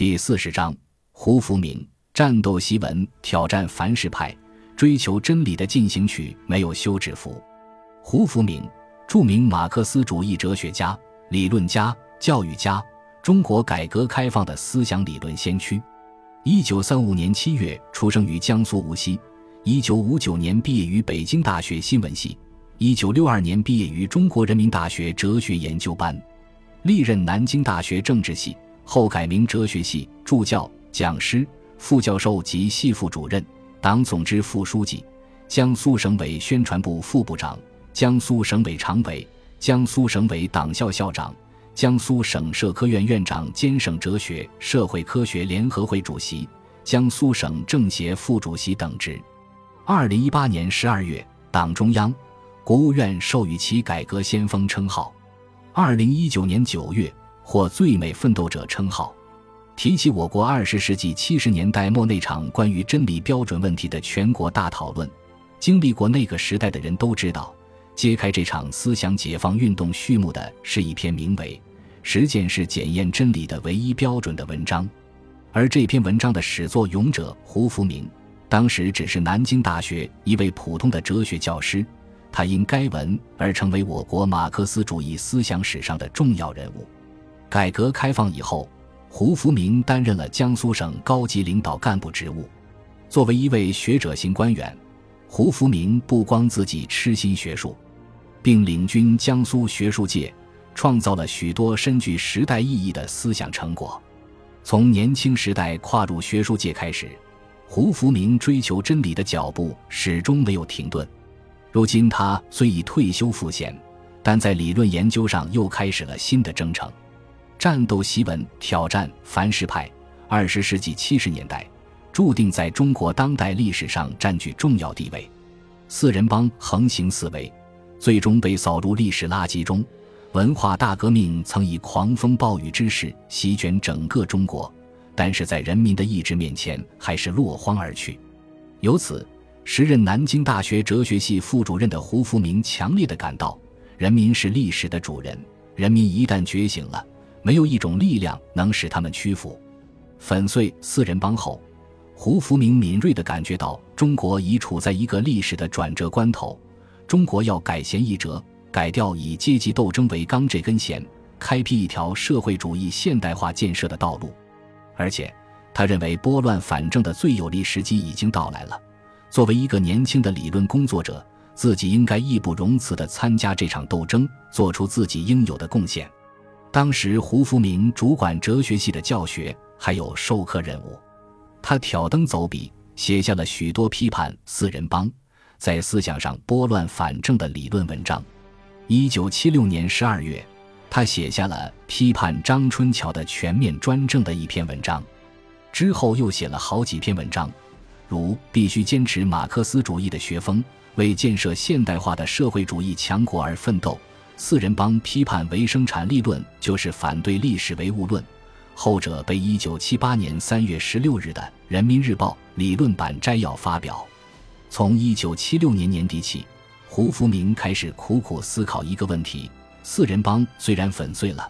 第四十章：胡福明战斗檄文挑战凡世派，追求真理的进行曲没有休止符。胡福明，著名马克思主义哲学家、理论家、教育家，中国改革开放的思想理论先驱。一九三五年七月出生于江苏无锡，一九五九年毕业于北京大学新闻系，一九六二年毕业于中国人民大学哲学研究班，历任南京大学政治系。后改名哲学系助教、讲师、副教授及系副主任，党总支副书记，江苏省委宣传部副部长，江苏省委常委，江苏省委党校校长，江苏省社科院院长兼省哲学社会科学联合会主席，江苏省政协副主席等职。二零一八年十二月，党中央、国务院授予其“改革先锋”称号。二零一九年九月。获最美奋斗者称号。提起我国二十世纪七十年代末那场关于真理标准问题的全国大讨论，经历过那个时代的人都知道，揭开这场思想解放运动序幕的是一篇名为《实践是检验真理的唯一标准》的文章。而这篇文章的始作俑者胡福明，当时只是南京大学一位普通的哲学教师，他因该文而成为我国马克思主义思想史上的重要人物。改革开放以后，胡福明担任了江苏省高级领导干部职务。作为一位学者型官员，胡福明不光自己痴心学术，并领军江苏学术界，创造了许多深具时代意义的思想成果。从年轻时代跨入学术界开始，胡福明追求真理的脚步始终没有停顿。如今他虽已退休赋闲，但在理论研究上又开始了新的征程。战斗檄文挑战凡世派，二十世纪七十年代注定在中国当代历史上占据重要地位。四人帮横行四维，最终被扫入历史垃圾中。文化大革命曾以狂风暴雨之势席卷整个中国，但是在人民的意志面前，还是落荒而去。由此，时任南京大学哲学系副主任的胡福明强烈的感到：人民是历史的主人，人民一旦觉醒了。没有一种力量能使他们屈服。粉碎四人帮后，胡福明敏锐地感觉到中国已处在一个历史的转折关头，中国要改弦易辙，改掉以阶级斗争为纲这根弦，开辟一条社会主义现代化建设的道路。而且，他认为拨乱反正的最有利时机已经到来了。作为一个年轻的理论工作者，自己应该义不容辞地参加这场斗争，做出自己应有的贡献。当时，胡福明主管哲学系的教学，还有授课任务。他挑灯走笔，写下了许多批判四人帮在思想上拨乱反正的理论文章。一九七六年十二月，他写下了批判张春桥的全面专政的一篇文章。之后又写了好几篇文章，如必须坚持马克思主义的学风，为建设现代化的社会主义强国而奋斗。四人帮批判唯生产力论，就是反对历史唯物论。后者被一九七八年三月十六日的《人民日报》理论版摘要发表。从一九七六年年底起，胡福明开始苦苦思考一个问题：四人帮虽然粉碎了，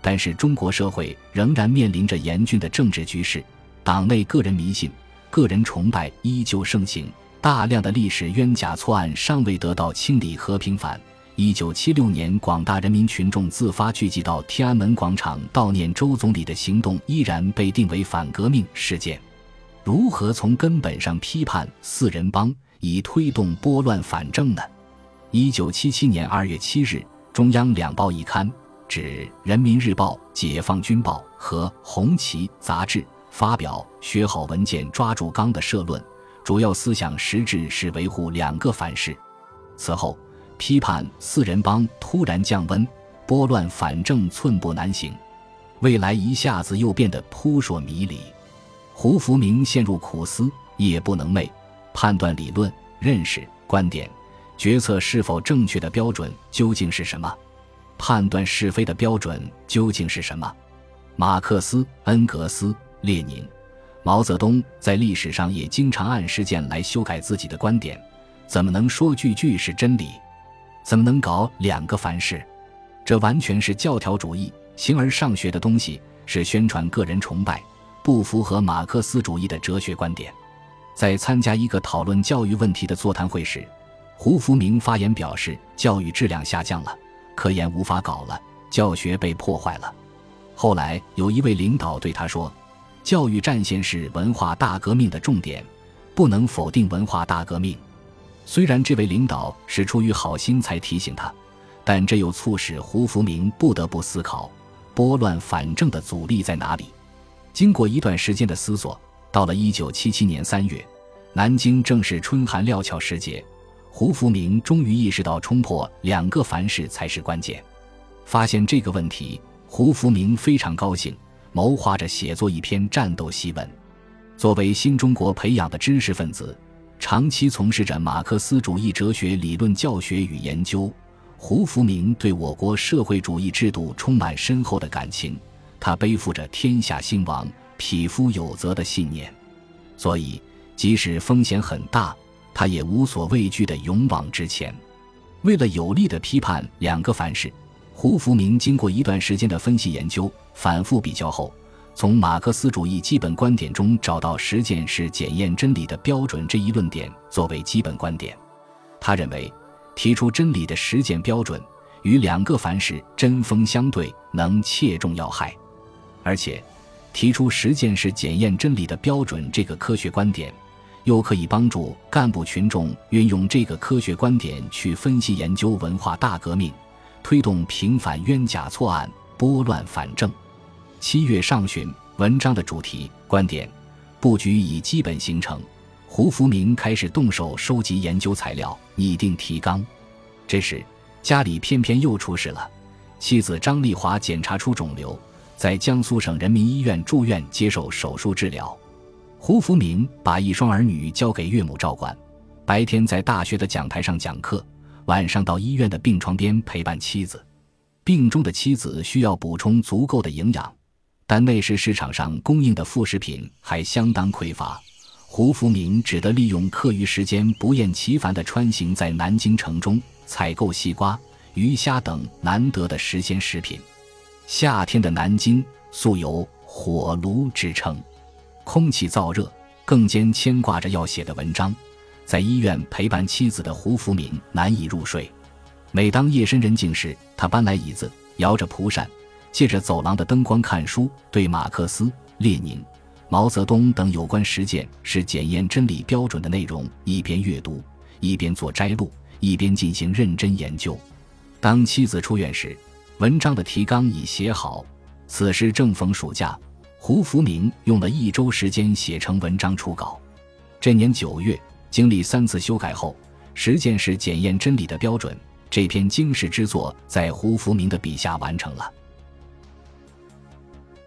但是中国社会仍然面临着严峻的政治局势，党内个人迷信、个人崇拜依旧盛行，大量的历史冤假错案尚未得到清理和平反。一九七六年，广大人民群众自发聚集到天安门广场悼念周总理的行动，依然被定为反革命事件。如何从根本上批判四人帮，以推动拨乱反正呢？一九七七年二月七日，中央两报一刊指《人民日报》《解放军报》和《红旗》杂志发表学好文件、抓住纲的社论，主要思想实质是维护两个凡是。此后。批判四人帮突然降温，拨乱反正寸步难行，未来一下子又变得扑朔迷离。胡福明陷入苦思，夜不能寐。判断理论、认识、观点、决策是否正确的标准究竟是什么？判断是非的标准究竟是什么？马克思、恩格斯、列宁、毛泽东在历史上也经常按事件来修改自己的观点，怎么能说句句是真理？怎么能搞两个凡是？这完全是教条主义、形而上学的东西，是宣传个人崇拜、不符合马克思主义的哲学观点。在参加一个讨论教育问题的座谈会时，胡福明发言表示，教育质量下降了，科研无法搞了，教学被破坏了。后来有一位领导对他说：“教育战线是文化大革命的重点，不能否定文化大革命。”虽然这位领导是出于好心才提醒他，但这又促使胡福明不得不思考拨乱反正的阻力在哪里。经过一段时间的思索，到了一九七七年三月，南京正是春寒料峭时节，胡福明终于意识到冲破两个凡是才是关键。发现这个问题。胡福明非常高兴，谋划着写作一篇战斗檄文。作为新中国培养的知识分子，长期从事着马克思主义哲学理论教学与研究，胡福明对我国社会主义制度充满深厚的感情。他背负着“天下兴亡，匹夫有责”的信念，所以即使风险很大，他也无所畏惧地勇往直前。为了有力地批判两个凡是。胡福明经过一段时间的分析研究、反复比较后，从马克思主义基本观点中找到“实践是检验真理的标准”这一论点作为基本观点。他认为，提出真理的实践标准与两个凡是针锋相对，能切中要害。而且，提出“实践是检验真理的标准”这个科学观点，又可以帮助干部群众运用这个科学观点去分析研究文化大革命。推动平反冤假错案，拨乱反正。七月上旬，文章的主题、观点、布局已基本形成。胡福明开始动手收集研究材料，拟定提纲。这时，家里偏偏又出事了。妻子张丽华检查出肿瘤，在江苏省人民医院住院接受手术治疗。胡福明把一双儿女交给岳母照管，白天在大学的讲台上讲课。晚上到医院的病床边陪伴妻子，病中的妻子需要补充足够的营养，但那时市场上供应的副食品还相当匮乏。胡福明只得利用课余时间不厌其烦地穿行在南京城中，采购西瓜、鱼虾等难得的时鲜食品。夏天的南京素有“火炉”之称，空气燥热，更兼牵挂着要写的文章。在医院陪伴妻子的胡福明难以入睡。每当夜深人静时，他搬来椅子，摇着蒲扇，借着走廊的灯光看书，对马克思、列宁、毛泽东等有关实践是检验真理标准的内容一边阅读，一边做摘录，一边进行认真研究。当妻子出院时，文章的提纲已写好。此时正逢暑假，胡福明用了一周时间写成文章初稿。这年九月。经历三次修改后，实践是检验真理的标准。这篇经世之作在胡福明的笔下完成了。